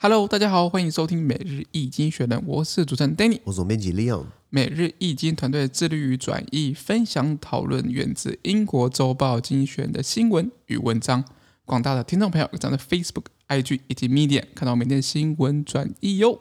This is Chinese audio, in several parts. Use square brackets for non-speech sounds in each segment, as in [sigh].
Hello，大家好，欢迎收听每日易经学人，我是主持人 Danny，我是总编辑 Leon。每日易经团队致力于转译、分享、讨论源自英国周报精选的新闻与文章。广大的听众朋友，可在 Facebook、IG 以及 Medium 看到每天新闻转译哟。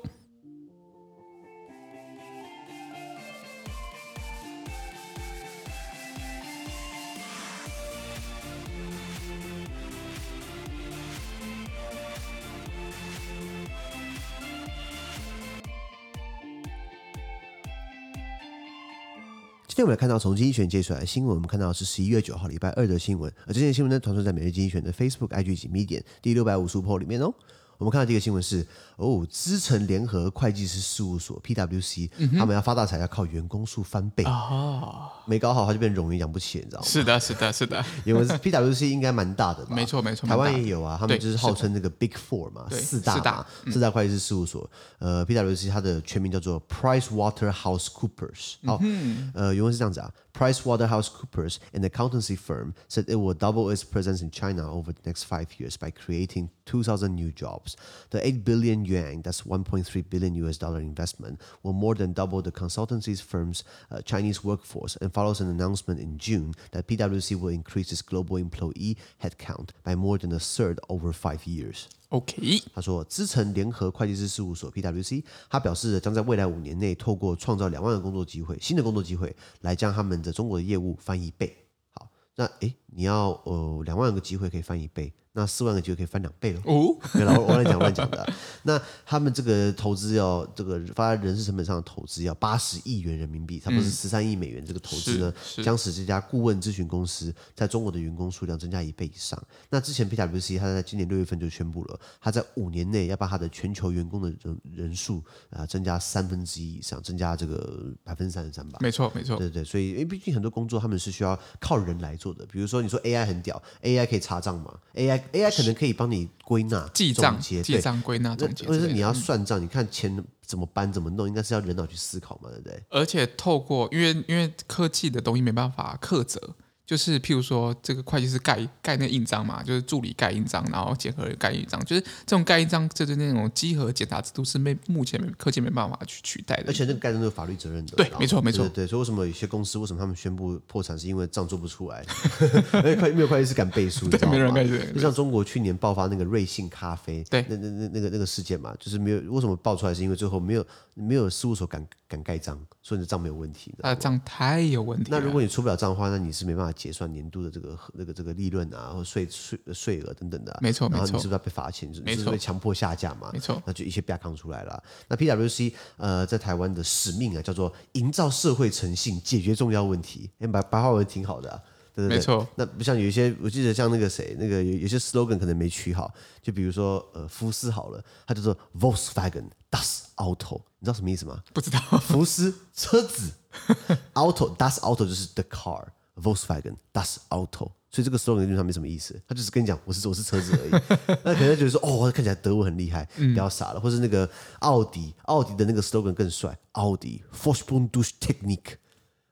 今天我们来看到从经济学人接出来的新闻，我们看到是十一月九号礼拜二的新闻，而这些新闻呢，传送在每日经济学的 Facebook、IG 以及 Medium 第六百五十五 p 里面哦。我们看到第一个新闻是哦，资诚联合会计师事务所 PwC，、嗯、他们要发大财要靠员工数翻倍哦，没搞好他就变冗员养不起，你知道吗？是的，是的，是的，因为 [laughs] PwC 应该蛮大的吧？没错，没错，台湾也有啊，他们就是号称那个 Big Four 嘛，四大四大、嗯、四大会计师事务所。呃，PwC 它的全名叫做 Price Waterhouse Coopers。好，嗯、呃，原文是这样子啊。PricewaterhouseCoopers, an accountancy firm, said it will double its presence in China over the next five years by creating 2,000 new jobs. The 8 billion yuan, that's 1.3 billion US dollar investment, will more than double the consultancy firm's uh, Chinese workforce and follows an announcement in June that PwC will increase its global employee headcount by more than a third over five years. OK，他说，资诚联合会计师事务所 （PwC） 他表示将在未来五年内透过创造两万个工作机会，新的工作机会来将他们的中国的业务翻一倍。好，那诶，你要呃两万个机会可以翻一倍。那四万个机会可以翻两倍了哦！对了，我乱讲乱讲的、啊。[laughs] 那他们这个投资要这个发人事成本上的投资要八十亿元人民币，差不多是十三亿美元。这个投资呢，将使这家顾问咨询公司在中国的员工数量增加一倍以上。那之前 PwC 他在今年六月份就宣布了，他在五年内要把他的全球员工的人人数啊增加三分之一以上，增加这个百分之三十三吧。没错，没错。对对，所以因为毕竟很多工作他们是需要靠人来做的，比如说你说 AI 很屌，AI 可以查账嘛？AI AI 可能可以帮你归纳、记账、记账、归纳、总结。或者是你要算账，你看钱怎么搬、怎么弄，应该是要人脑去思考嘛，对不对？而且透过，因为因为科技的东西没办法克责。就是譬如说，这个会计师盖盖那个印章嘛，就是助理盖印章，然后检核盖印章，就是这种盖印章，就是那种稽核检查制度是没目前科技没办法去取代的。而且那个盖章都有法律责任的。对，没错，没错。对，对，所以为什么有些公司为什么他们宣布破产，是因为账做不出来，[laughs] 没有会计师敢背书，对，没人敢背。就像中国去年爆发那个瑞幸咖啡，对，那那那那个那个事件嘛，就是没有为什么爆出来，是因为最后没有没有事务所敢敢盖章，所以你的账没有问题。他的账太有问题。那如果你出不了账的话，那你是没办法结算年度的。这个那个这个利润啊，或税税税额等等的，没错，没错。然后你是不是要被罚钱？没错，是被强迫下架嘛？没错。那就一些被扛出来了。那 PwC 呃，在台湾的使命啊，叫做营造社会诚信，解决重要问题。哎，白白话文挺好的啊，对对对。没错。那不像有一些，我记得像那个谁，那个有有些 slogan 可能没取好，就比如说呃，福斯好了，它叫做 Volkswagen Das Auto，你知道什么意思吗？不知道。福斯车子，[laughs] Auto Das Auto 就是 the car。Volkswagen Das Auto，所以这个 slogan 基本上没什么意思，他就是跟你讲我是我是车子而已。那可能觉得说哦，看起来德文很厉害，不要傻了。或是那个奥迪，奥迪的那个 slogan 更帅，奥迪 Vorsprung durch Technik，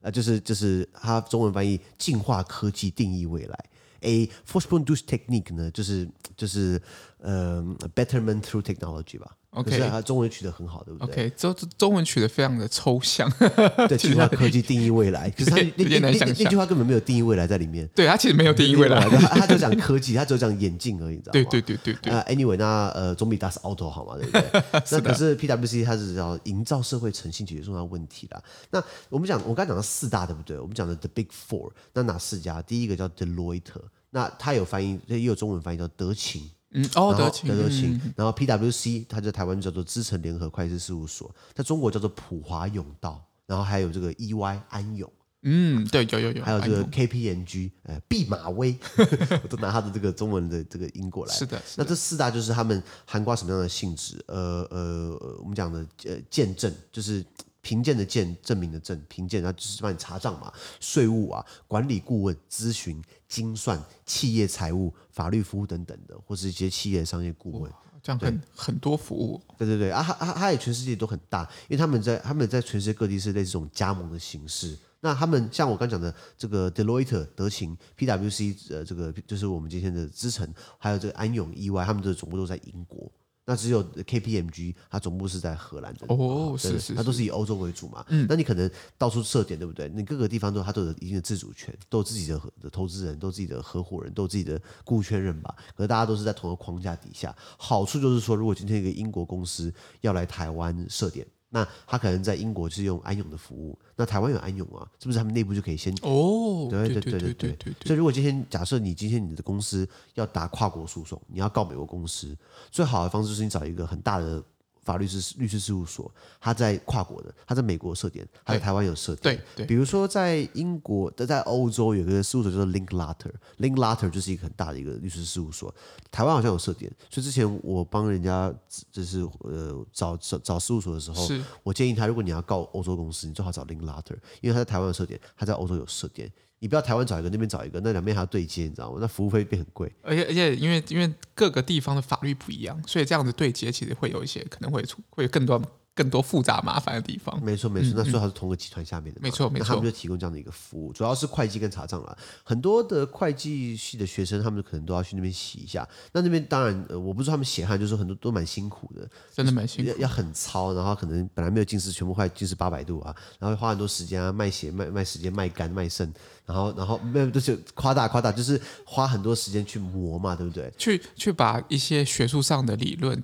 啊，就是就是它中文翻译进化科技定义未来。A Vorsprung durch Technik 呢，就是就是呃 Betterment through Technology 吧。OK，他中文取得很好，对不对？OK，中中文取得非常的抽象。[laughs] 对，进化科技定义未来，[laughs] 可是他那那那句话根本没有定义未来在里面。对，他其实没有定义未来，他就讲科技，他只有讲眼镜而已，知道吗？对对对对对。啊，Anyway，那呃，总比 Das Auto 好嘛，对不对？[laughs] 那可是 PwC 它是要营造社会诚信，解决重要问题啦。那我们讲，我刚才讲到四大，对不对？我们讲的 The Big Four，那哪四家？第一个叫 Deloitte，那它有翻译，也有中文翻译叫德勤。嗯，哦，德勤，德勤，然后 PwC，它在台湾叫做资诚联合会计师事务所，在中国叫做普华永道，然后还有这个 EY 安永，嗯，对，有有有，还有这个 KPMG，呃，毕马威，[laughs] 我都拿它的这个中文的这个音过来。是的，那这四大就是他们涵盖什么样的性质？呃呃，我们讲的呃见证就是。评鉴的鉴，证明的证，评鉴，然后就是帮你查账嘛，税务啊，管理顾问、咨询、精算、企业财务、法律服务等等的，或是一些企业商业顾问，这样很很多服务。对对对，啊，他他他也全世界都很大，因为他们在他们在全世界各地是类似这种加盟的形式。那他们像我刚讲的这个 Deloitte 德勤、PwC 呃，这个就是我们今天的资诚，还有这个安永 EY，他们的总部都在英国。那只有 KPMG 它总部是在荷兰的哦，是是，它都是以欧洲为主嘛。嗯，那你可能到处设点，对不对？你各个地方都它都有一定的自主权，都有自己的的投资人，都有自己的合伙人，都有自己的股权人吧。可是大家都是在同一个框架底下，好处就是说，如果今天一个英国公司要来台湾设点。那他可能在英国是用安永的服务，那台湾有安永啊，是不是他们内部就可以先哦？对对对对对对。所以如果今天假设你今天你的公司要打跨国诉讼，你要告美国公司，最好的方式是你找一个很大的。法律师律师事务所，他在跨国的，他在美国设点，他在台湾有设点。对对，比如说在英国的，在欧洲有个事务所叫做 Linklater，Linklater 就是一个很大的一个律师事务所。台湾好像有设点，所以之前我帮人家就是呃找找找事务所的时候，我建议他，如果你要告欧洲公司，你最好找 Linklater，因为他在台湾有设点，他在欧洲有设点。你不要台湾找一个，那边找一个，那两边还要对接，你知道吗？那服务费变很贵。而且而且，因为因为各个地方的法律不一样，所以这样子对接其实会有一些可能会出会有更多。更多复杂麻烦的地方，没错没错，那最好是同个集团下面的，没错没错，他们就提供这样的一个服务，主要是会计跟查账了。很多的会计系的学生，他们可能都要去那边洗一下。那那边当然，呃，我不知道他们血汗，就是很多都蛮辛苦的，真的蛮辛苦，要很操，然后可能本来没有近视，全部快近视八百度啊，然后花很多时间啊，卖血卖卖时间卖肝卖肾，然后然后没有就是夸大夸大，就是花很多时间去磨嘛，对不对？去去把一些学术上的理论。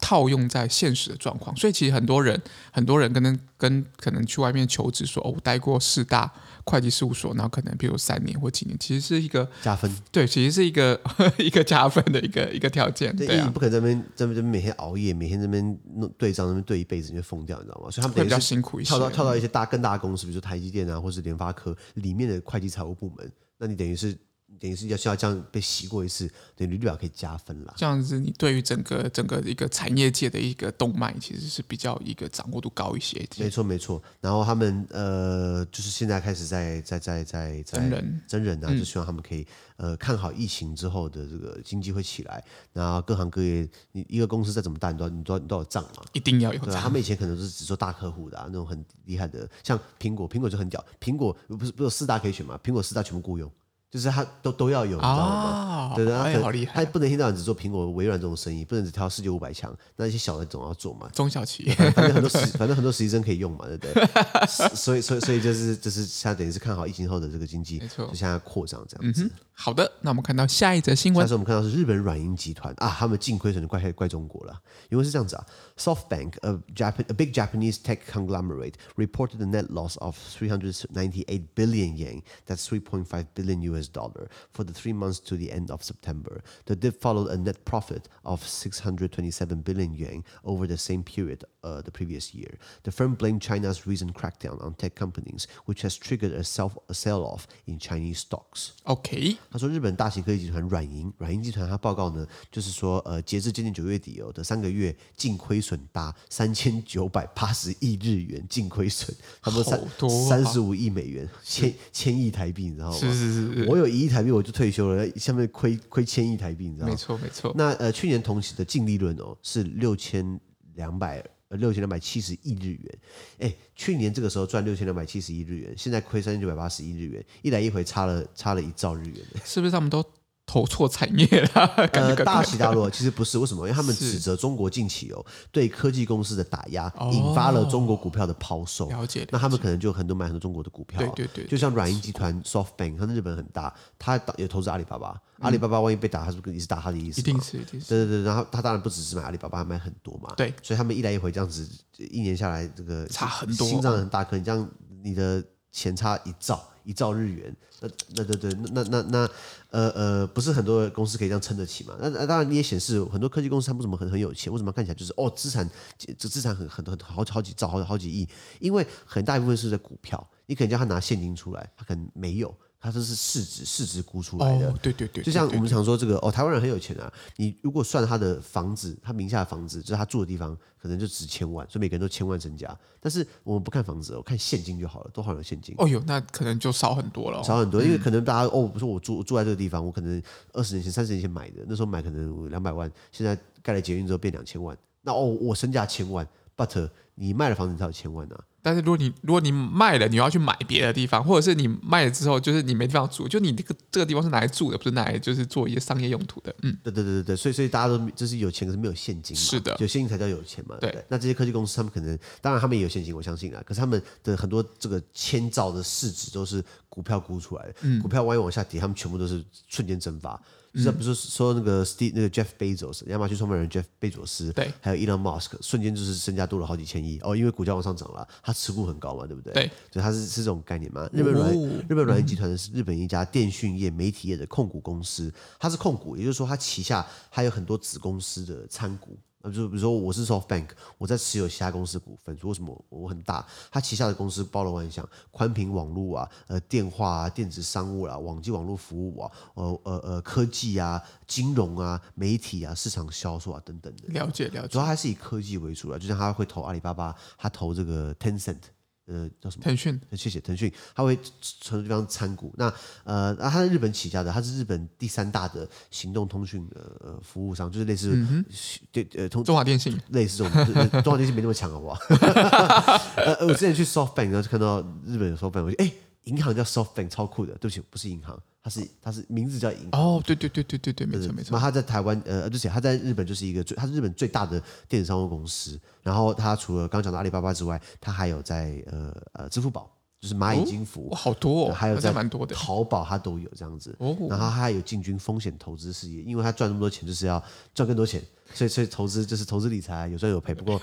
套用在现实的状况，所以其实很多人，很多人跟跟可能去外面求职说，哦，我待过四大会计事务所，然后可能比如三年或几年，其实是一个加分，对，其实是一个 [laughs] 一个加分的一个一个条件。对，你不可能在这边在那边每天熬夜，每天在那边弄对账，那边对一辈子，你就疯掉，你知道吗？所以他们会比较辛苦一些，跳到跳到一些大更大的公司，比如说台积电啊，或是联发科里面的会计财务部门，那你等于是。等于是要需要这样被洗过一次，等于履历表可以加分了。这样子，你对于整个整个一个产业界的一个动脉，其实是比较一个掌握度高一些。没错没错。然后他们呃，就是现在开始在在在在在真人真人啊，就希望他们可以呃看好疫情之后的这个经济会起来。然后各行各业，你一个公司再怎么大，你都要你都要你都有账嘛，一定要有账。他们以前可能是只做大客户的啊，那种很厉害的，像苹果，苹果就很屌。苹果不是不是有四大可以选嘛？苹果四大全部雇佣。就是他都都要有，你知道吗？对对，他好厉害。他不能一天到晚只做苹果、微软这种生意，不能只挑世界五百强。那一些小的总要做嘛。中小企业，反正很多实，[laughs] 反正很多实习生可以用嘛，对不对？所以，所以，所以就是就是，现在等于是看好疫情后的这个经济，没错，就现在扩张这样子。好的，那我们看到下一则新闻。但是我们看到是日本软银集团啊，他们净亏损就怪怪中国了，因为是这样子啊。SoftBank，a Japan a big Japanese tech conglomerate, reported a net loss of 398 billion yen, that's 3.5 billion US dollar, for the three months to the end of September. The dip followed a net profit of 627 billion yuan over the same period uh, the previous year. The firm blamed China's recent crackdown on tech companies, which has triggered a self a sell-off in Chinese stocks. OK， 他说日本大型科技集团软银，软银集团他报告呢，就是说呃，截至今年九月底哦的三个月净亏损达三千九百八十亿日元，净亏损，差不多三三十五亿美元，千千亿台币，你知道吗？是是是，是，我有一亿台币我就退休了，下面亏亏千亿台币，你知道吗？没错没错。那呃去年同期的净利润哦是六千两百。六千两百七十亿日元，哎，去年这个时候赚六千两百七十亿日元，现在亏三千九百八十亿日元，一来一回差了差了一兆日元，是不是他们都投错产业了？呃，大起大落，[laughs] 其实不是，为什么？因为他们指责中国近期哦对科技公司的打压，引发了中国股票的抛售。了解，那他们可能就很多买很多中国的股票，对对对，就像软银集团 SoftBank，它日本很大，他也投资阿里巴巴。阿里巴巴万一被打，他是不是也是打他的意思？一定是，一定是。对对对，然后他当然不只是买阿里巴巴，还买很多嘛。对，所以他们一来一回这样子，一年下来，这个差很多，心脏很大颗。你这样，你的钱差一兆，一兆日元，那那对对，那那那呃呃，不是很多公司可以这样撑得起嘛？那那当然你也显示很多科技公司他们怎么很很有钱？为什么看起来就是哦资产这资产很很很好几好几兆，好好几亿？因为很大一部分是在股票，你可能叫他拿现金出来，他可能没有。它这是市值，市值估出来的。哦，对对对，就像我们常说这个哦，台湾人很有钱啊。你如果算他的房子，他名下的房子，就是他住的地方，可能就值千万，所以每个人都千万身家。但是我们不看房子，我看现金就好了，多少有现金？哦哟，那可能就少很多了，少很多，因为可能大家哦，不是我住我住在这个地方，我可能二十年前、三十年前买的，那时候买可能两百万，现在盖了捷运之后变两千万，那哦，我身价千万，but 你卖了房子才有千万呢、啊。但是如果你如果你卖了，你要去买别的地方，或者是你卖了之后，就是你没地方住，就你这个这个地方是拿来住的，不是拿来就是做一些商业用途的。嗯，对对对对对，所以所以大家都就是有钱，可是没有现金嘛。是的，有现金才叫有钱嘛。对，对，那这些科技公司，他们可能当然他们也有现金，我相信啊。可是他们的很多这个千兆的市值都是股票估出来的，嗯、股票万一往下跌，他们全部都是瞬间蒸发。就是不是说那个 Steve 那个 Jeff Bezos 亚马逊创办人 Jeff 贝佐斯，对，还有 Elon Musk，瞬间就是身价多了好几千亿哦，因为股价往上涨了，他持股很高嘛，对不对？对，所以他是是这种概念嘛。日本软、哦、日本软银集团是日本一家电讯业、媒体业的控股公司，它是控股，也就是说它旗下还有很多子公司的参股。那就比如说我是 SoftBank，我在持有其他公司股份，为什么我很大？他旗下的公司包罗万象，宽频网络啊，呃，电话啊，电子商务啊，网际网络服务啊，呃呃呃，科技啊，金融啊，媒体啊，市场销售啊等等的。了解了解。主要还是以科技为主了，就像他会投阿里巴巴，他投这个 Tencent。呃，叫什么？腾讯，谢谢腾讯，他会从这地方参股。那呃，那它在日本起家的，它是日本第三大的行动通讯的呃服务商，就是类似对、嗯、呃通中华电信，类似这种、呃、[laughs] 中华电信没那么强，好不好？[laughs] 呃，我之前去 SoftBank 然后就看到日本有 SoftBank，我就哎，银行叫 SoftBank，超酷的。对不起，不是银行。它是它是名字叫银哦，对对对对对对，没错没错。那他在台湾呃，而且他在日本就是一个最，他是日本最大的电子商务公司。然后他除了刚刚讲的阿里巴巴之外，他还有在呃呃支付宝，就是蚂蚁金服，哦、好多、哦，还有在蛮多的淘宝，他都有这样子。哦，然后他还有进军风险投资事业，因为他赚那么多钱，就是要赚更多钱，[laughs] 所以所以投资就是投资理财有赚有赔。不过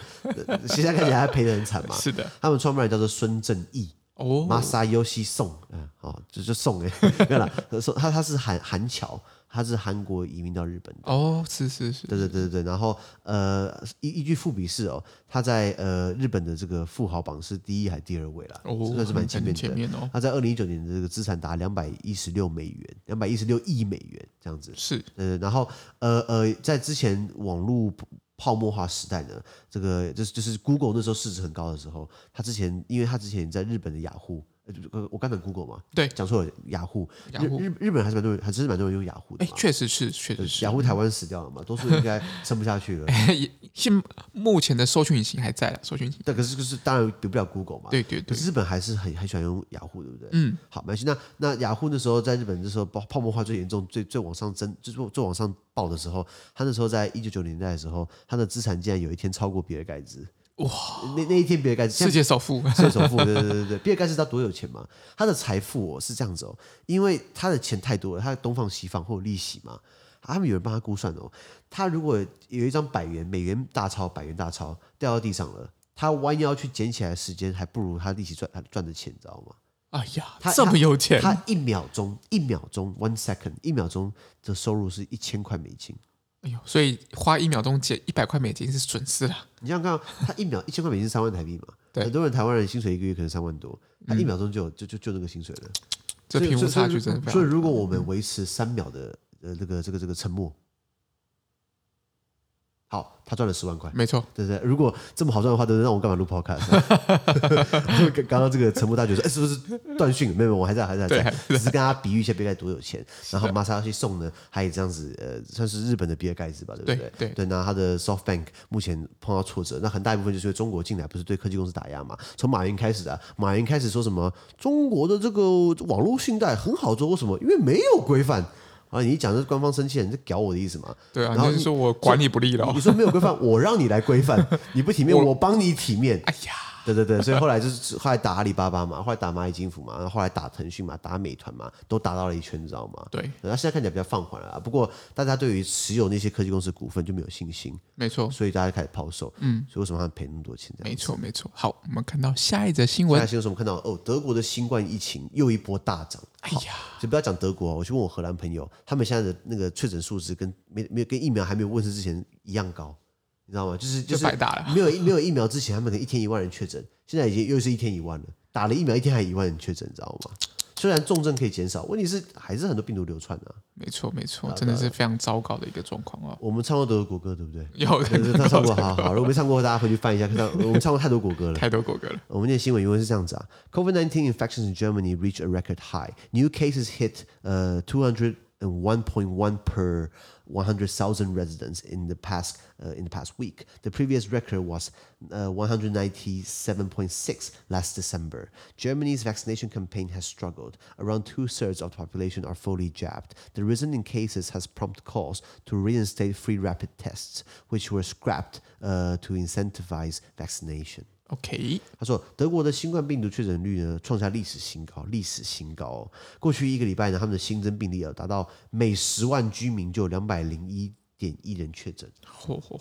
现在看起来他赔的很惨嘛。[laughs] 是的，他们创办人叫做孙正义。哦，Masayoshi Son，嗯，好，这就宋哎，[laughs] 对了，他他是韩韩侨，他是韩国移民到日本的。哦，是是是，对对对对对。然后呃，依依据富比士哦，他在呃日本的这个富豪榜是第一还是第二位啦？哦，算是蛮前面的。前面哦，他在二零一九年的这个资产达两百一十六美元，两百一十六亿美元这样子。是，呃，然后呃呃，在之前网络。泡沫化时代呢，这个就是就是 Google 那时候市值很高的时候，他之前因为他之前在日本的雅虎。呃，我刚才 Google 嘛，对，讲错了，雅虎，日日日本还是蛮多人，还是蛮多人用雅虎的。哎，确实是，确实是。雅虎台湾死掉了嘛，都是应该撑不下去了。[laughs] 现目前的搜寻引擎还在了，搜寻引擎。对，可是就是当然比不了 Google 嘛。对对对。日本还是很很喜欢用雅虎，对不对？嗯。好，没关系。那那雅虎那时候在日本的时候泡泡沫化最严重、最最往上增、最最往上爆的时候，他那时候在一九九零年代的时候，他的资产竟然有一天超过比尔盖茨。哇！那那一天，比尔盖茨世界首富，[laughs] 世界首富，对对对对，比尔盖茨他多有钱嘛？他的财富哦是这样子哦，因为他的钱太多了，他东放西放会有利息嘛。他们有人帮他估算哦，他如果有一张百元美元大钞，百元大钞掉到地上了，他弯腰去捡起来的时间还不如他利息赚赚的钱，你知道吗？哎呀，他这么有钱，他，他一秒钟一秒钟 one second 一秒钟的收入是一千块美金。哎呦，所以花一秒钟减一百块美金是损失了。你想想看，他一秒一千块美金是三万台币嘛？[laughs] 对，很多人台湾人薪水一个月可能三万多，他一秒钟就就就就那个薪水了。这贫富差距真的非常。所以如果我们维持三秒的呃这个这个这个沉默。好，他赚了十万块，没错，对不对？如果这么好赚的话，对不对？那我干嘛录 podcast？[laughs] 刚刚这个陈木大觉得说，哎，是不是断讯？没有，我还在，还在，还在，只是跟他比喻一下比尔盖多有钱。然后马萨西送呢，他也这样子，呃，算是日本的比尔盖茨吧，对不对？对对，对。那他的 SoftBank 目前碰到挫折，那很大一部分就是因为中国进来不是对科技公司打压嘛？从马云开始的，马云开始说什么中国的这个网络信贷很好做，为什么？因为没有规范。啊！你一讲是官方生气了，你是屌我的意思嘛？对啊，然后你说我管你不力了，哦。你说没有规范，我让你来规范，你不体面，我帮你体面。哎呀！对对对，所以后来就是 [laughs] 后来打阿里巴巴嘛，后来打蚂蚁金服嘛，然后后来打腾讯嘛，打美团嘛，都打到了一圈，你知道吗？对。那现在看起来比较放缓了，不过大家对于持有那些科技公司股份就没有信心，没错，所以大家开始抛售。嗯，所以为什么他们赔那么多钱？没错没错。好，我们看到下一则新闻。下一则新闻我们看到哦，德国的新冠疫情又一波大涨。哎呀，就不要讲德国，我去问我荷兰朋友，他们现在的那个确诊数字跟没没有跟疫苗还没有问世之前一样高。你知道吗？就是就是没有没有疫苗之前，他们可能一天一万人确诊，现在已经又是一天一万了。打了疫苗，一天还一万人确诊，你知道吗？虽然重症可以减少，问题是还是很多病毒流窜啊。没错没错，真的是非常糟糕的一个状况啊。我们唱过德国国歌，对不对？有，他唱过，好好。如果没唱过，大家回去翻一下，看到我们唱过太多国歌了，[laughs] 太多国歌了。我们念新闻原文是这样子啊：COVID-19 infections in Germany reach a record high. New cases hit uh two hundred. And 1.1 per 100,000 residents in the past uh, in the past week. The previous record was uh, 197.6 last December. Germany's vaccination campaign has struggled. Around two thirds of the population are fully jabbed. The rise in cases has prompted calls to reinstate free rapid tests, which were scrapped uh, to incentivize vaccination. OK，他说德国的新冠病毒确诊率呢创下历史新高，历史新高哦。过去一个礼拜呢，他们的新增病例啊达到每十万居民就两百零一点一人确诊。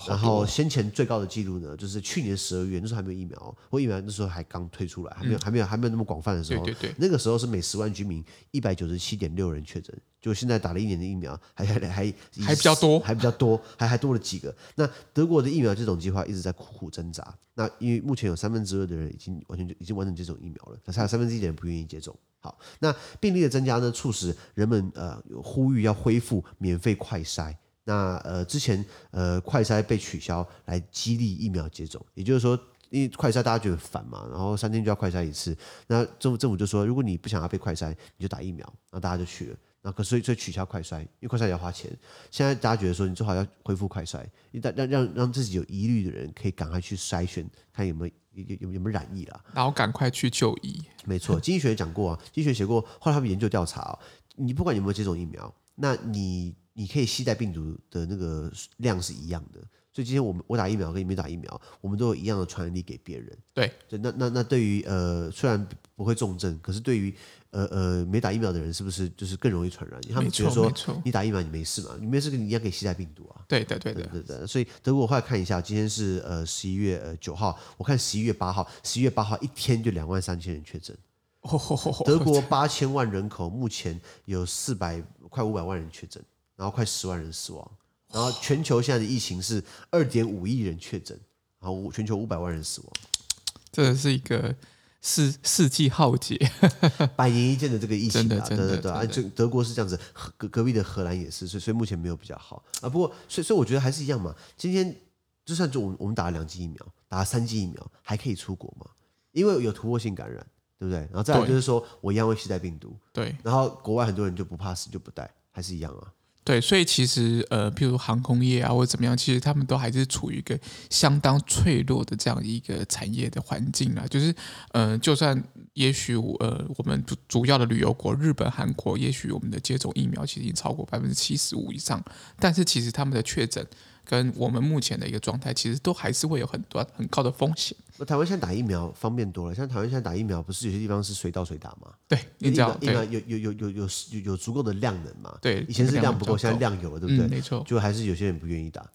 然后先前最高的记录呢，就是去年十二月那时候还没有疫苗，或疫苗那时候还刚推出来，还没有、嗯、还没有还没有那么广泛的时候。对对对，那个时候是每十万居民一百九十七点六人确诊。就现在打了一年的疫苗，还还还还还比较多，还比较多，还还多了几个。那德国的疫苗接种计划一直在苦苦挣扎。那因为目前有三分之二的人已经完全就已经完成接种疫苗了，可是还有三分之一的人不愿意接种。好，那病例的增加呢，促使人们呃呼吁要恢复免费快筛。那呃之前呃快筛被取消来激励疫苗接种，也就是说，因为快筛大家觉得烦嘛，然后三天就要快筛一次。那政府政府就说，如果你不想要被快筛，你就打疫苗，然后大家就去了。那可所以所以取消快筛，因为快筛也要花钱。现在大家觉得说，你最好要恢复快筛，让让让让自己有疑虑的人可以赶快去筛选，看有没有有有有没有染疫了，然后赶快去就医。没错，经济学讲过啊，经济学写过，后来他们研究调查哦，你不管有没有接种疫苗，那你你可以携带病毒的那个量是一样的。所以今天我们我打疫苗跟你没打疫苗，我们都有一样的传染力给别人。对，对，那那那对于呃虽然不会重症，可是对于呃呃，没打疫苗的人是不是就是更容易传染？他们觉得说，你打疫苗你没事嘛，你没事跟你一样可以携带病毒啊。对对对对对对。所以德国我后来看一下，今天是呃十一月呃九号，我看十一月八号，十一月八号一天就两万三千人确诊。[laughs] 德国八千万人口，目前有四百快五百万人确诊，然后快十万人死亡。然后全球现在的疫情是二点五亿人确诊，然后全球五百万人死亡。这是一个。世世纪浩劫，[laughs] 百年一见的这个疫情啊，对对对啊，就德德国是这样子，隔隔壁的荷兰也是，所以所以目前没有比较好啊。不过，所以所以我觉得还是一样嘛。今天就算就我们我们打了两剂疫苗，打了三剂疫苗，还可以出国嘛？因为有突破性感染，对不对？然后再来就是说我一样会携带病毒，对。然后国外很多人就不怕死就不带，还是一样啊。对，所以其实呃，譬如航空业啊，或者怎么样，其实他们都还是处于一个相当脆弱的这样一个产业的环境啊。就是呃，就算也许呃，我们主主要的旅游国日本、韩国，也许我们的接种疫苗其实已经超过百分之七十五以上，但是其实他们的确诊跟我们目前的一个状态，其实都还是会有很多很高的风险。那台湾现在打疫苗方便多了，像台湾现在打疫苗，不是有些地方是随到随打吗？对，你知道，疫苗有有有有有有有足够的量能嘛？对，以前是量不够，现在量有了，对不对？嗯、没错，就还是有些人不愿意打。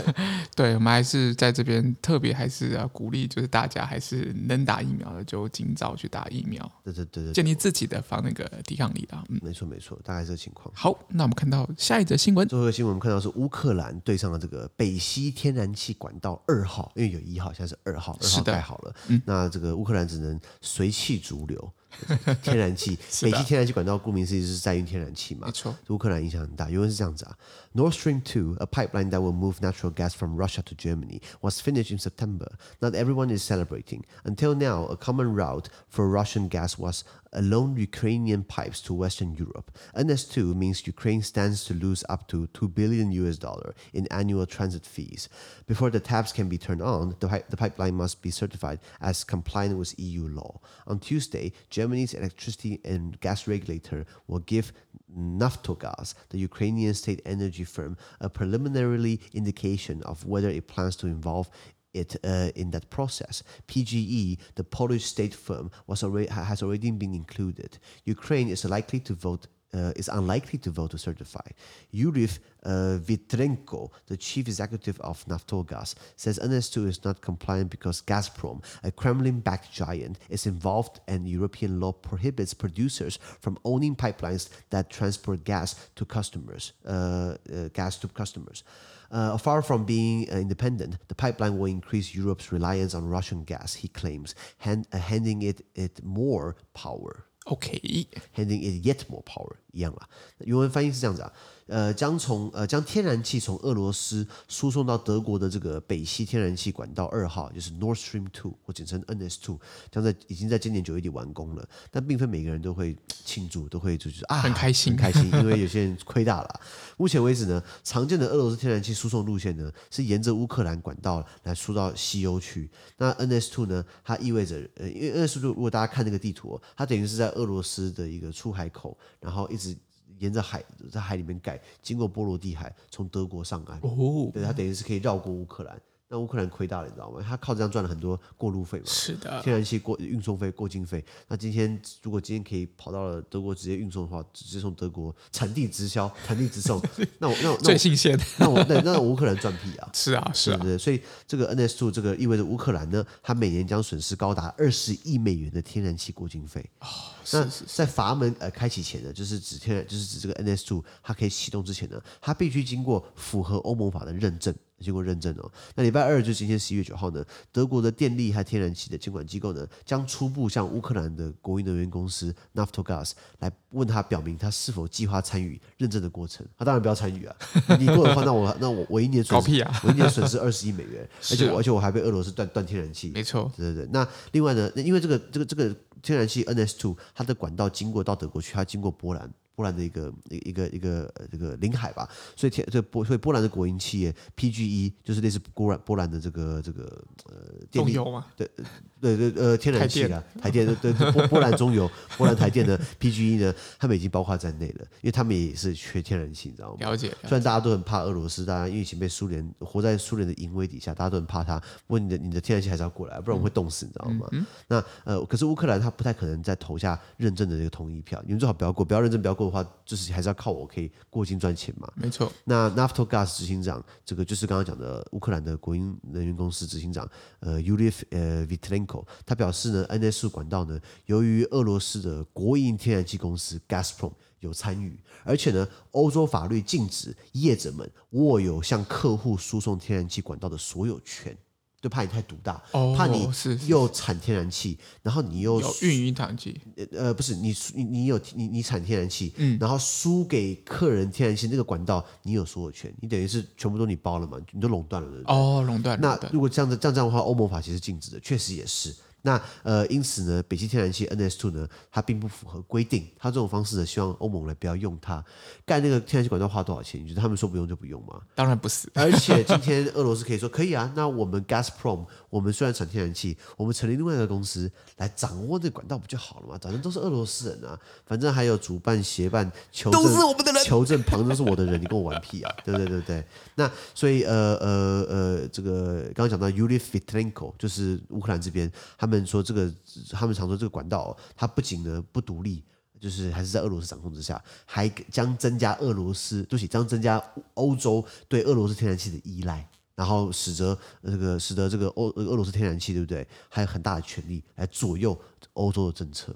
[laughs] 对，我们还是在这边特别还是要鼓励，就是大家还是能打疫苗的就尽早去打疫苗。对对对对，建立自己的防那个抵抗力啦。嗯，没错没错，大概这个情况。好，那我们看到下一则新闻。最后一个新闻我们看到是乌克兰对上了这个北溪天然气管道二号，因为有一号，现在是二号，二号盖好了。嗯。那这个乌克兰只能随气逐流，[laughs] 天然气，北溪天然气管道顾名思义是载运天然气嘛，没错，乌克兰影响很大。原文是这样子啊，Nord [laughs] Stream 2, a pipeline that will move natural gas from Russia to Germany, was finished in September. Not everyone is celebrating. Until now, a common route for Russian gas was along Ukrainian pipes to Western Europe. NS2 means Ukraine stands to lose up to 2 billion US dollar in annual transit fees. Before the taps can be turned on, the, the pipeline must be certified as compliant with EU law. On Tuesday, Germany's electricity and gas regulator will give Naftogaz, the Ukrainian state energy firm, a preliminary indication of whether it plans to involve it uh, in that process. PGE, the Polish state firm, was already has already been included. Ukraine is likely to vote. Uh, is unlikely to vote to certify. Yuriy uh, Vitrenko, the chief executive of Naftogaz, says NS2 is not compliant because Gazprom, a Kremlin-backed giant, is involved and European law prohibits producers from owning pipelines that transport gas to customers. Uh, uh gas to customers. Uh, far from being uh, independent, the pipeline will increase Europe's reliance on Russian gas, he claims, hand, uh, handing it, it more power. Okay. Handing it yet more power. 一样啦。原文翻译是这样子啊。呃，将从呃将天然气从俄罗斯输送到德国的这个北溪天然气管道二号，就是 Nord Stream Two，或简称 NS Two，将在已经在今年九月底完工了。但并非每个人都会庆祝，都会就是啊很开心，很开心，因为有些人亏大了。[laughs] 目前为止呢，常见的俄罗斯天然气输送路线呢是沿着乌克兰管道来输到西欧去。那 NS Two 呢，它意味着呃，因为 NS Two 如果大家看那个地图，它等于是在俄罗斯的一个出海口，然后一直。沿着海，在海里面盖，经过波罗的海，从德国上岸。哦，对，它等于是可以绕过乌克兰。那乌克兰亏大了，你知道吗？他靠这样赚了很多过路费嘛。是的，天然气过运送费、过境费。那今天如果今天可以跑到了德国直接运送的话，直接从德国产地直销、产地直送，[laughs] 那我那我最新鲜。那我那那乌克兰赚屁啊！[laughs] 是啊，是啊，对，对，所以这个 NS Two 这个意味着乌克兰呢，它每年将损失高达二十亿美元的天然气过境费。哦，那在阀门呃开启前呢，就是指天然，就是指这个 NS Two 它可以启动之前呢，它必须经过符合欧盟法的认证。经过认证哦，那礼拜二就今天十一月九号呢，德国的电力和天然气的监管机构呢，将初步向乌克兰的国营能源公司 Naftogaz 来问他，表明他是否计划参与认证的过程。他当然不要参与啊！[laughs] 你过的话，那我那我我一年损失、啊、我一年损失二十亿美元，[laughs] 而且我而且我还被俄罗斯断断天然气。没错，对对对。那另外呢，因为这个这个这个天然气 NS2 它的管道经过到德国去，它经过波兰。波兰的一个一个一个这个领海吧，所以天这波所以波兰的国营企业 PGE 就是类似波兰波兰的这个这个呃电力油对对对呃天然气啊台电对对波波兰中油波兰台电的 PGE 呢，他们已经包括在内了，因为他们也是缺天然气，你知道吗？了解。了解，虽然大家都很怕俄罗斯，大家因为以前被苏联活在苏联的淫威底下，大家都很怕他。问你的你的天然气还是要过来，不然我会冻死，你知道吗？嗯嗯、那呃可是乌克兰他不太可能再投下认证的这个同意票，你们最好不要过，不要认证，不要过的话，就是还。是要靠我可以过境赚钱嘛？没错。那 Naftogaz 执行长，这个就是刚刚讲的乌克兰的国营能源公司执行长，呃，Yury 呃 Vitlenko，他表示呢，NS 管道呢，由于俄罗斯的国营天然气公司 Gazprom 有参与，而且呢，欧洲法律禁止业者们握有向客户输送天然气管道的所有权。就怕你太独大，哦、怕你又产天然气，然后你又有运营天然气，呃，不是你你你有你你产天然气，嗯，然后输给客人天然气那个管道，你有所有权，你等于是全部都你包了嘛，你都垄断了，对对哦，垄断。那如果这样子这样这样的话，欧盟法其实禁止的，确实也是。那呃，因此呢，北溪天然气 NS2 呢，它并不符合规定。它这种方式呢，希望欧盟来不要用它。盖那个天然气管道花多少钱？你觉得他们说不用就不用吗？当然不是。而且今天俄罗斯可以说可以啊。那我们 Gasprom，我们虽然产天然气，我们成立另外一个公司来掌握这个管道不就好了吗？反正都是俄罗斯人啊，反正还有主办、协办、求证，都是我们的人，求证旁都是我的人，你跟我玩屁啊？对对对对。那所以呃呃呃，这个刚刚讲到 Yury Vitlenko，就是乌克兰这边，他们说这个。他们常说这个管道，它不仅呢不独立，就是还是在俄罗斯掌控之下，还将增加俄罗斯，对不起，将增加欧洲对俄罗斯天然气的依赖，然后使得这个使得这个欧俄罗斯天然气，对不对？还有很大的权力来左右欧洲的政策。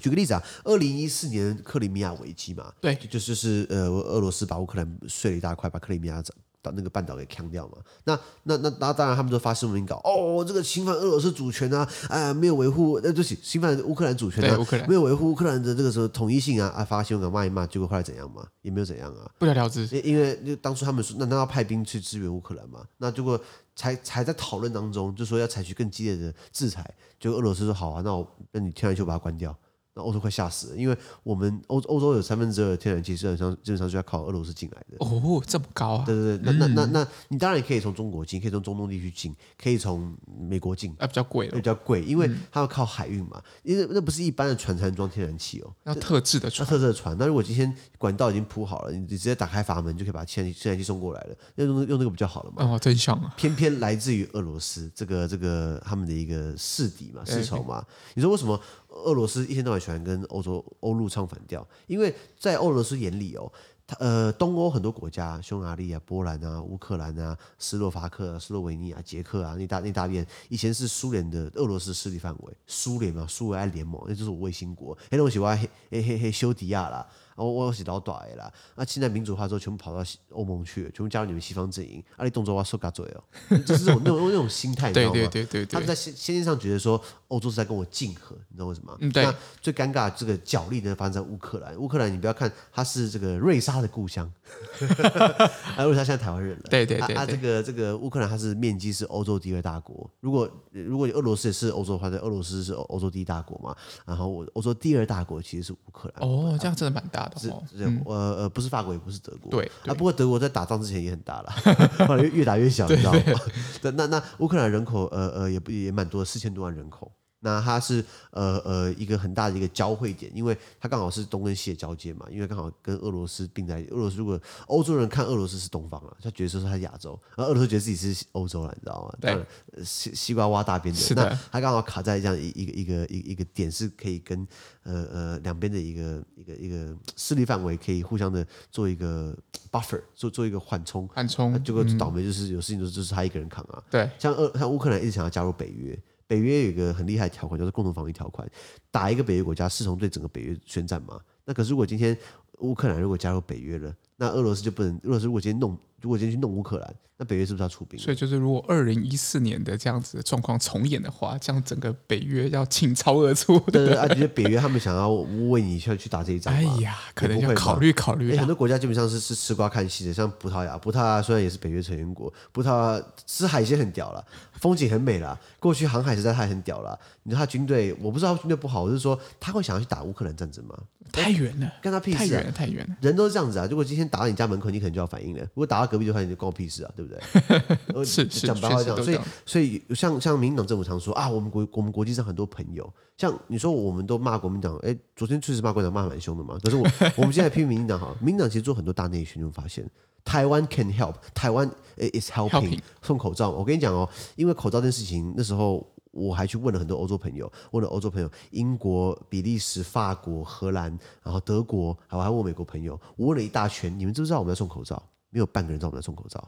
举个例子啊，二零一四年克里米亚危机嘛，对，就就是呃俄罗斯把乌克兰碎了一大块，把克里米亚把那个半岛给砍掉嘛？那那那那当然，他们就发新闻稿哦，这个侵犯俄罗斯主权啊，哎，没有维护，那对不起，侵犯乌克兰主权啊，没有维护乌克兰的这个什么统一性啊，啊，发新闻稿骂一骂，结果后来怎样嘛？也没有怎样啊，不了了之。因为就当初他们说，那那要派兵去支援乌克兰嘛？那结果才才在讨论当中，就说要采取更激烈的制裁，结果俄罗斯说好啊，那我那你天然气把它关掉。那欧洲快吓死了，因为我们欧欧洲有三分之二的天然气基本上基本上就要靠俄罗斯进来的。哦，这么高啊！对对对，那那那那你当然也可以从中国进，可以从中东地区进，可以从美国进，啊，比较贵，比较贵，因为它要靠海运嘛，因为那不是一般的船才能装天然气哦，要特制的船，特制的船。那如果今天管道已经铺好了，你你直接打开阀门就可以把天然气天然气送过来了，用用那个不就好了嘛。哦，真香啊！偏偏来自于俄罗斯这个这个他们的一个势敌嘛，世仇嘛。你说为什么？俄罗斯一天到晚喜欢跟欧洲欧陆唱反调，因为在俄罗斯眼里哦，他呃东欧很多国家，匈牙利啊、波兰啊、乌克兰啊、斯洛伐克、啊斯洛维尼亚、捷克啊，那大那大片以前是苏联的俄罗斯势力范围，苏联嘛，苏维埃联盟，那就是我卫星国，那东西我黑黑黑修迪亚啦。我我是老大的啦。那、啊、现在民主化之后，全部跑到欧盟去了，全部加入你们西方阵营。阿里动作哇，受嘎嘴哦，就是这种那种那种心态，你知道吗？对对对对，对他们在先先见上觉得说，欧洲是在跟我竞合，你知道为什么？嗯，对。那最尴尬的这个角力呢，发生在乌克兰。乌克兰，你不要看它是这个瑞莎的故乡，[laughs] 啊，瑞莎现在台湾人了。对对对，对。啊，这个这个乌克兰，它是面积是欧洲第二大国。如果如果俄罗斯也是欧洲的话，那俄罗斯是欧洲第一大国嘛？然后我欧洲第二大国其实是乌克兰。哦，这样真的蛮大的，哦。是，是，呃呃，不是法国，也不是德国。对。啊，不过德国在打仗之前也很大了，[laughs] 后来越打越小，你知道吗？那那乌克兰人口，呃呃，也不也蛮多，四千多万人口。那它是呃呃一个很大的一个交汇点，因为它刚好是东跟西的交界嘛，因为刚好跟俄罗斯并在。俄罗斯如果欧洲人看俄罗斯是东方了，他觉得说是他亚洲，而俄罗斯觉得自己是欧洲了，你知道吗？对，西西瓜挖大边的，那它刚好卡在这样一一个一个一个一个点，是可以跟呃呃两边的一个一个一个势力范围可以互相的做一个 buffer，做做一个缓冲。缓冲。结果倒霉就是有事情就是就是他一个人扛啊。对。像俄像乌克兰一直想要加入北约。北约有一个很厉害的条款，叫做共同防御条款，打一个北约国家，视同对整个北约宣战嘛。那可是如果今天乌克兰如果加入北约了，那俄罗斯就不能。俄罗斯如果今天弄，如果今天去弄乌克兰，那北约是不是要出兵？所以就是，如果二零一四年的这样子的状况重演的话，这样整个北约要倾巢而出。对，而且 [laughs] 北约他们想要为你去去打这一仗。哎呀，可能要考虑考虑。很多国家基本上是是吃瓜看戏的，像葡萄牙，葡萄牙虽然也是北约成员国，葡萄牙吃海鲜很屌了，风景很美了，过去航海实在太很屌了。你说他军队，我不知道他军队不好，我是说他会想要去打乌克兰战争吗？太远了，跟他屁事啊！太远了，太远了。人都是这样子啊，如果今天打到你家门口，你可能就要反应了；如果打到隔壁的话，你就关我屁事啊，对不对？[laughs] 是是，讲白话这样。所以所以像像民进党政府常说啊，我们国我们国际上很多朋友，像你说我们都骂国民党，哎，昨天确实骂国民党骂蛮凶的嘛。可是我 [laughs] 我们现在批评民进党哈，民进党其实做很多大内宣，就发现台湾 can help，台湾 is helping，送口罩。我跟你讲哦，因为口罩这件事情，那时候。我还去问了很多欧洲朋友，问了欧洲朋友，英国、比利时、法国、荷兰，然后德国，还还问美国朋友，我问了一大圈，你们知不知道我们要送口罩？没有半个人知道我们在送口罩，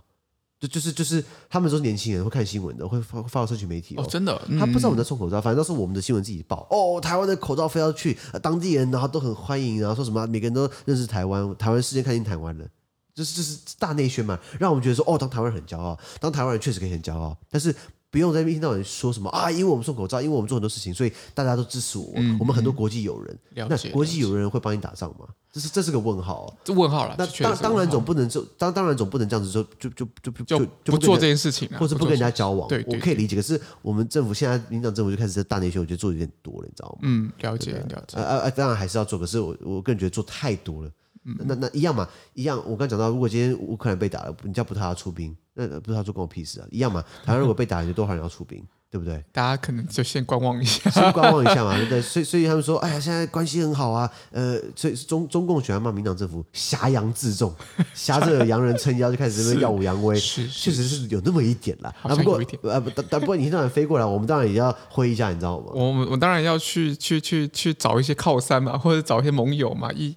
就就是就是他们说年轻人会看新闻的，会发发到社群媒体哦，真的，他不知道我们在送口罩，反正都是我们的新闻自己报。哦，台湾的口罩非要去，当地人然后都很欢迎，然后说什么每个人都认识台湾，台湾世界看见台湾了，就是就是大内宣嘛，让我们觉得说哦，当台湾人很骄傲，当台湾人确实可以很骄傲，但是。不用在一听到人说什么啊，因为我们送口罩，因为我们做很多事情，所以大家都支持我。嗯、我们很多国际友人，嗯、那国际友人会帮你打仗吗？这是这是个问号，这问号了。那当当然总不能就当当然总不能这样子说，就就就就就就不做这件事情，或者不跟人家交往。对，对，对，我可以理解。可是我们政府现在民进党政府就开始在大内宣，我觉得做的有点多了，你知道吗？嗯，了解了解。啊啊，当然还是要做，可是我我个人觉得做太多了。嗯、那那一样嘛，一样。我刚讲到，如果今天乌克兰被打了，你叫葡萄牙出兵，那不知道做关我屁事啊？一样嘛。台湾如果被打了，就多少人要出兵？[laughs] 对不对？大家可能就先观望一下，先观望一下嘛，对不对？所以，所以他们说，哎呀，现在关系很好啊。呃，所以中中共喜欢骂民党政府挟洋自重，[laughs] 挟着洋人撑腰，就开始耀武扬威。是，确实是有那么一点啦。啊，不过呃，不但不过你一天到晚飞过来，我们当然也要挥一下，你知道吗？我们我当然要去去去去找一些靠山嘛，或者找一些盟友嘛，一。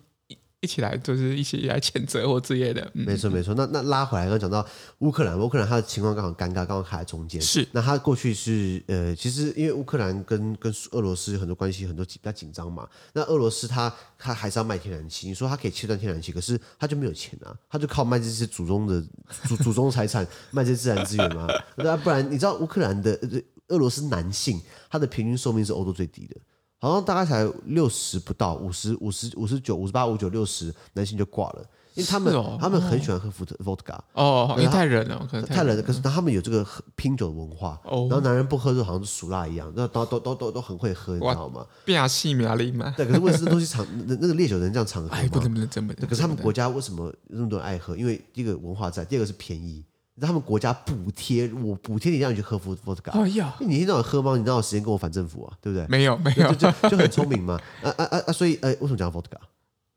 一起来就是一起来谴责或之类的，嗯、没错没错。那那拉回来，刚刚讲到乌克兰，乌克兰它的情况刚好尴尬，刚好卡在中间。是，那它过去是呃，其实因为乌克兰跟跟俄罗斯很多关系很多比较紧张嘛。那俄罗斯它它还是要卖天然气，你说它可以切断天然气，可是它就没有钱啊，它就靠卖这些祖宗的祖祖宗财产，卖这些自然资源嘛。那不然你知道乌克兰的俄罗斯男性他的平均寿命是欧洲最低的。好像大概才六十不到，五十五十五十九五十八五九六十，男性就挂了，因为他们、哦、他们很喜欢喝伏特 vodka 哦，因为太冷了，可能太冷了。可是他们有这个拼酒的文化，哦、然后男人不喝就好像是俗辣一样，那都都都都都很会喝，你知道吗？变气苗力嘛。对，可是问题是东西常 [laughs] 那那个烈酒能这样常喝吗？哎，不能不能真不能。可是他们国家为什么那么多人爱喝？因为第一个文化在，第二个是便宜。他们国家补贴我补贴你让你去喝伏特加，哎呀，你一天到晚喝吗？你哪有时间跟我反政府啊？对不对？没有没有，就就，就很聪明嘛。啊啊啊啊！所以呃，为什么讲伏特加？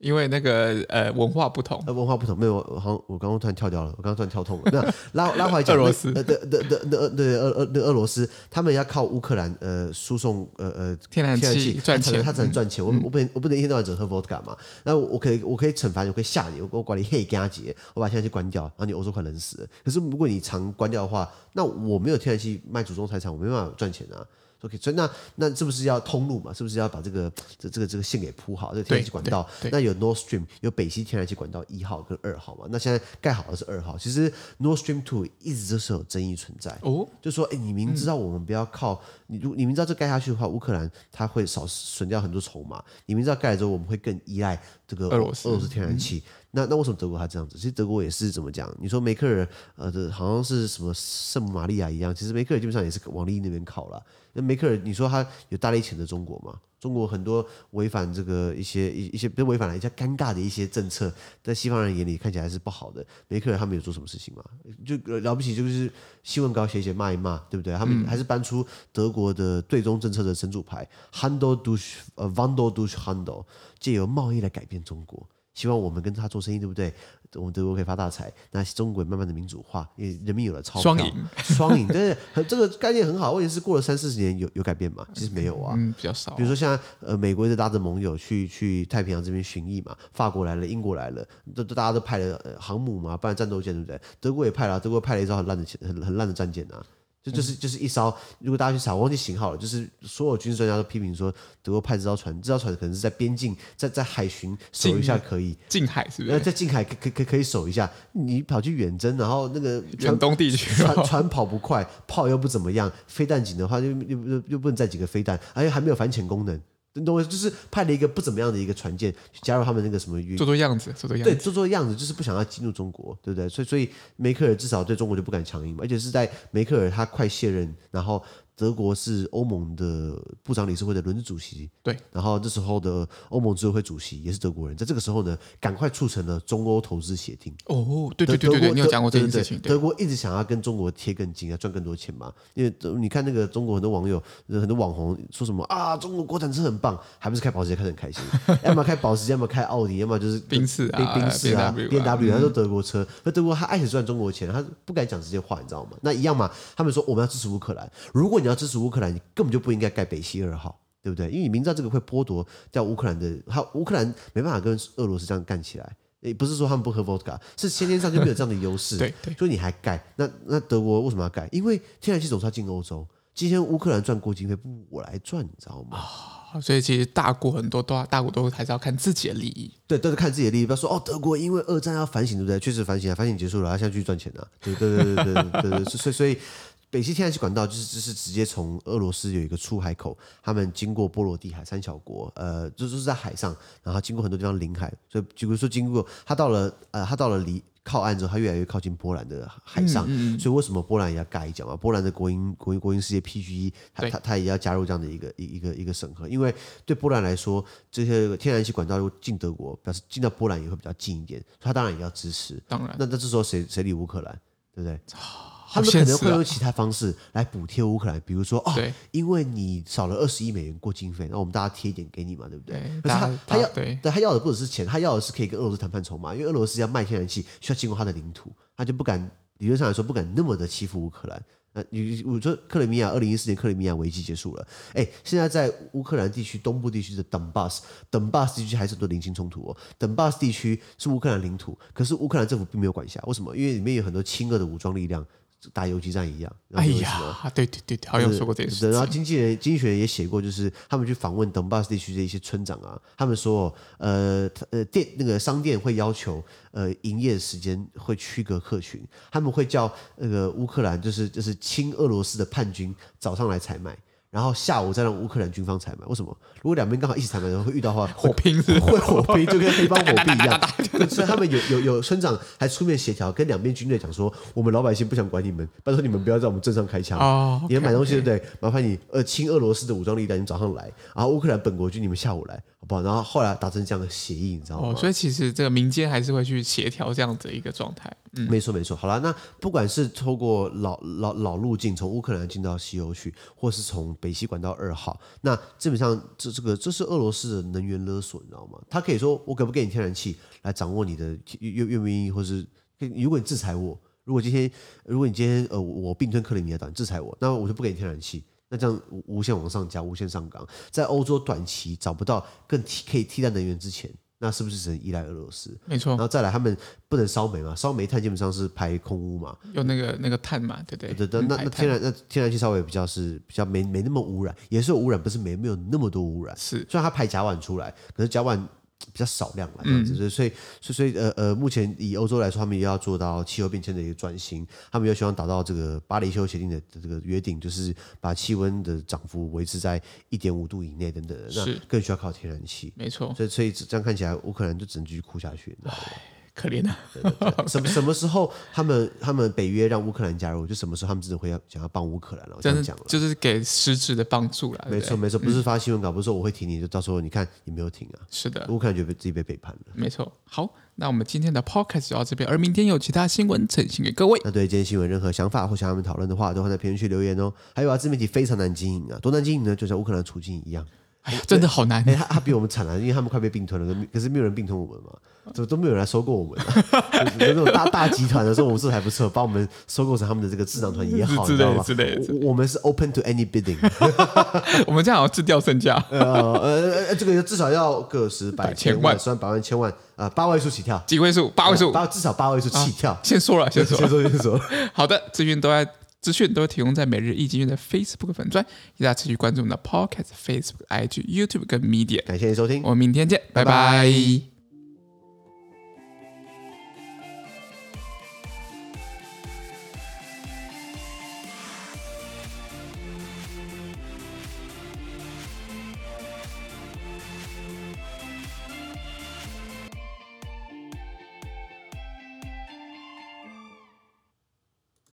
因为那个呃文化不同，呃文化不同，没有，好像我刚刚突然跳掉了，我刚刚突然跳痛了。那拉 [laughs] 拉回来讲，俄罗斯，呃的的的的对俄俄俄罗斯，他们要靠乌克兰呃输送呃呃天然气赚钱，他只能赚钱。我我不能我不能一天到晚只喝伏特加嘛？那我可以我可以惩罚你，我可以吓你，我我管你黑加节，我把天然气关掉，然后你欧洲快冷死了。可是如果你常关掉的话，那我没有天然气卖祖宗财产，我没办法赚钱啊。OK，所以那那是不是要通路嘛？是不是要把这个这这个这个线给铺好？这个天然气管道，那有 North Stream 有北溪天然气管道一号跟二号嘛？那现在盖好的是二号。其实 North Stream Two 一直都是有争议存在。哦，就说哎，你明知道我们不要靠、嗯、你，如你明知道这盖下去的话，乌克兰它会少损掉很多筹码。你明知道盖了之后，我们会更依赖这个俄罗斯俄罗斯天然气。嗯那那为什么德国还这样子？其实德国也是怎么讲？你说梅克尔，呃，这好像是什么圣母玛利亚一样。其实梅克尔基本上也是往利益那边靠了。那梅克尔，你说他有大力谴责中国吗？中国很多违反这个一些一一些不是违反了一些尴尬的一些政策，在西方人眼里看起来是不好的。梅克尔他们有做什么事情吗？就了不起就是新闻稿写写骂一骂，对不对？他们还是搬出德国的对中政策的神主牌，Handel durch 呃 Wandel durch Handel，借由贸易来改变中国。希望我们跟他做生意，对不对？我们德国可以发大财。那中国慢慢的民主化，因为人民有了钞票，双赢，双赢。对对，这个概念很好。问题是过了三四十年，有有改变吗？其实没有啊，嗯，比较少。比如说像呃，美国就拉着盟友去去太平洋这边巡弋嘛，法国来了，英国来了，都都大家都派了航母嘛，不然战斗舰，对不对？德国也派了，德国派了一艘很烂的很很烂的战舰啊。就就是就是一艘，如果大家去查，我忘记型号了。就是所有军事专家都批评说，德国派这艘船，这艘船可能是在边境，在在海巡守一下可以。近海是不是？在近海可可可可以守一下。你跑去远征，然后那个远东地区，船船跑不快，炮又不怎么样，飞弹紧的话又又又又不能载几个飞弹，而且还没有反潜功能。你懂我，就是派了一个不怎么样的一个船舰加入他们那个什么运，做做样子，做做样子，对，做做样子，就是不想要激怒中国，对不对？所以，所以梅克尔至少对中国就不敢强硬嘛，而且是在梅克尔他快卸任，然后。德国是欧盟的部长理事会的轮值主席，对，然后这时候的欧盟执委会主席也是德国人，在这个时候呢，赶快促成了中欧投资协定。哦，对对对对，你有讲过这件事情。德国一直想要跟中国贴更近啊，赚更多钱嘛。因为你看那个中国很多网友、很多网红说什么啊，中国国产车很棒，还不是开保时捷开得很开心，[laughs] 要么开保时捷，要么开奥迪，要么就是宾士啊、宾士啊、B M W，他说德国车，那德国他爱死赚中国钱，他不敢讲这些话，你知道吗？那一样嘛，他们说我们要支持乌克兰，如果你要支持乌克兰。你根本就不应该盖北溪二号，对不对？因为你明知道这个会剥夺掉乌克兰的，他乌克兰没办法跟俄罗斯这样干起来。也不是说他们不喝 vodka，是先天上就没有这样的优势。对，所以你还盖？那那德国为什么要盖？因为天然气总是要进欧洲。今天乌克兰赚国经费，不我来赚，你知道吗？哦，所以其实大国很多都大国都还是要看自己的利益。对，都是看自己的利益。不要说哦，德国因为二战要反省，对不对？确实反省啊，反省结束了，他现在继续赚钱了。对对对对对对对，对，所以所以。北溪天然气管道就是就是直接从俄罗斯有一个出海口，他们经过波罗的海三小国，呃，就就是在海上，然后经过很多地方临海，所以比如说经过他到了呃他到了离靠岸之后，他越来越靠近波兰的海上，嗯嗯、所以为什么波兰也要盖一脚嘛？波兰的国营国营国营事业 PGE，他他他也要加入这样的一个一一个一个审核，因为对波兰来说，这些天然气管道如果进德国，表示进到波兰也会比较近一点，他当然也要支持。当然，那那这时候谁谁理乌克兰，对不对？他们可能会用其他方式来补贴乌克兰，比如说哦，因为你少了二十亿美元过经费，那我们大家贴一点给你嘛，对不对？可是他他要对，他要的不只是钱，他要的是可以跟俄罗斯谈判筹码，因为俄罗斯要卖天然气需要经过他的领土，他就不敢理论上来说不敢那么的欺负乌克兰。那你我说克里米亚二零一四年克里米亚危机结束了，哎，现在在乌克兰地区东部地区的顿巴斯，顿巴斯地区还是很多零星冲突哦。顿巴斯地区是乌克兰领土，可是乌克兰政府并没有管辖，为什么？因为里面有很多亲俄的武装力量。打游击战一样，哎呀，对对对，好像说过这件事。然后经纪人、经济学人也写过，就是他们去访问等巴斯地区的一些村长啊，他们说，呃呃，店那个商店会要求，呃，营业时间会区隔客群，他们会叫那个乌克兰，就是就是亲俄罗斯的叛军早上来采买。然后下午再让乌克兰军方采买，为什么？如果两边刚好一起采买然后，会遇到的话火拼是，是会火拼，就跟黑帮火拼一样。所以他们有有有村长还出面协调，跟两边军队讲说，我们老百姓不想管你们，拜托你们不要在我们镇上开枪。哦，你们买东西对不对？麻烦你呃亲俄罗斯的武装力量，你早上来，然后乌克兰本国军你们下午来。不，然后后来达成这样的协议，你知道吗？哦，所以其实这个民间还是会去协调这样的一个状态。嗯，没错没错。好了，那不管是透过老老老路径从乌克兰进到西欧去，或是从北溪管道二号，那基本上这这个这是俄罗斯的能源勒索，你知道吗？他可以说我给不给你天然气来掌握你的愿愿不愿意，或是如果你制裁我，如果今天如果你今天呃我并吞克里米亚岛，你制裁我，那我就不给你天然气。那这样无限往上加，无限上纲，在欧洲短期找不到更替可以替代能源之前，那是不是只能依赖俄罗斯？没错。然后再来，他们不能烧煤嘛，烧煤炭基本上是排空污嘛，用那个那个碳嘛，对不对？对对，那那天然那天然气稍微比较是比较没没那么污染，也是有污染，不是没没有那么多污染。是，虽然它排甲烷出来，可是甲烷。比较少量了，这样子，嗯、所以所以所以呃呃，目前以欧洲来说，他们也要做到气候变迁的一个转型，他们又希望达到这个巴黎气候协定的这个约定，就是把气温的涨幅维持在一点五度以内等等，那更需要靠天然气，没错。所以所以这样看起来，乌克兰就只能继续哭下去，你知道吗？可怜啊！什么什么时候他们他们北约让乌克兰加入，就什么时候他们真的会要想要帮乌克兰了？我这样讲了，就是给实质的帮助了。没错没错，不是发新闻稿，不是说我会挺你，就到时候你看你没有挺啊。是的，乌克兰就被自己被背叛了。没错。好，那我们今天的 podcast 就到这边，而明天有其他新闻呈现给各位。那对今天新闻任何想法或想要我们讨论的话，都会在评论区留言哦。还有啊，自媒体非常难经营啊，多难经营呢？就像乌克兰处境一样。哎呀，真的好难！哎，他他比我们惨啊，因为他们快被并吞了，可是没有人并吞我们嘛，怎么都没有人来收购我们、啊。有 [laughs] 那种大大集团的时候，我们是还不错，把我们收购成他们的这个智囊团也好，之类？之类的。我们是 open to any bidding。[laughs] 我们这样好像自掉身价。[laughs] 呃呃，这个至少要个十百千万，算百万千万啊，八位数起跳，几位数？八位数？八至少八位数起跳。先说了，先说，先说，先说。好的，资讯都在。资讯都提供在每日易经院的 Facebook 粉专，大家持续关注我们的 Podcast、Facebook、IG、YouTube 跟 Media。感谢您收听，我们明天见，拜拜。拜拜。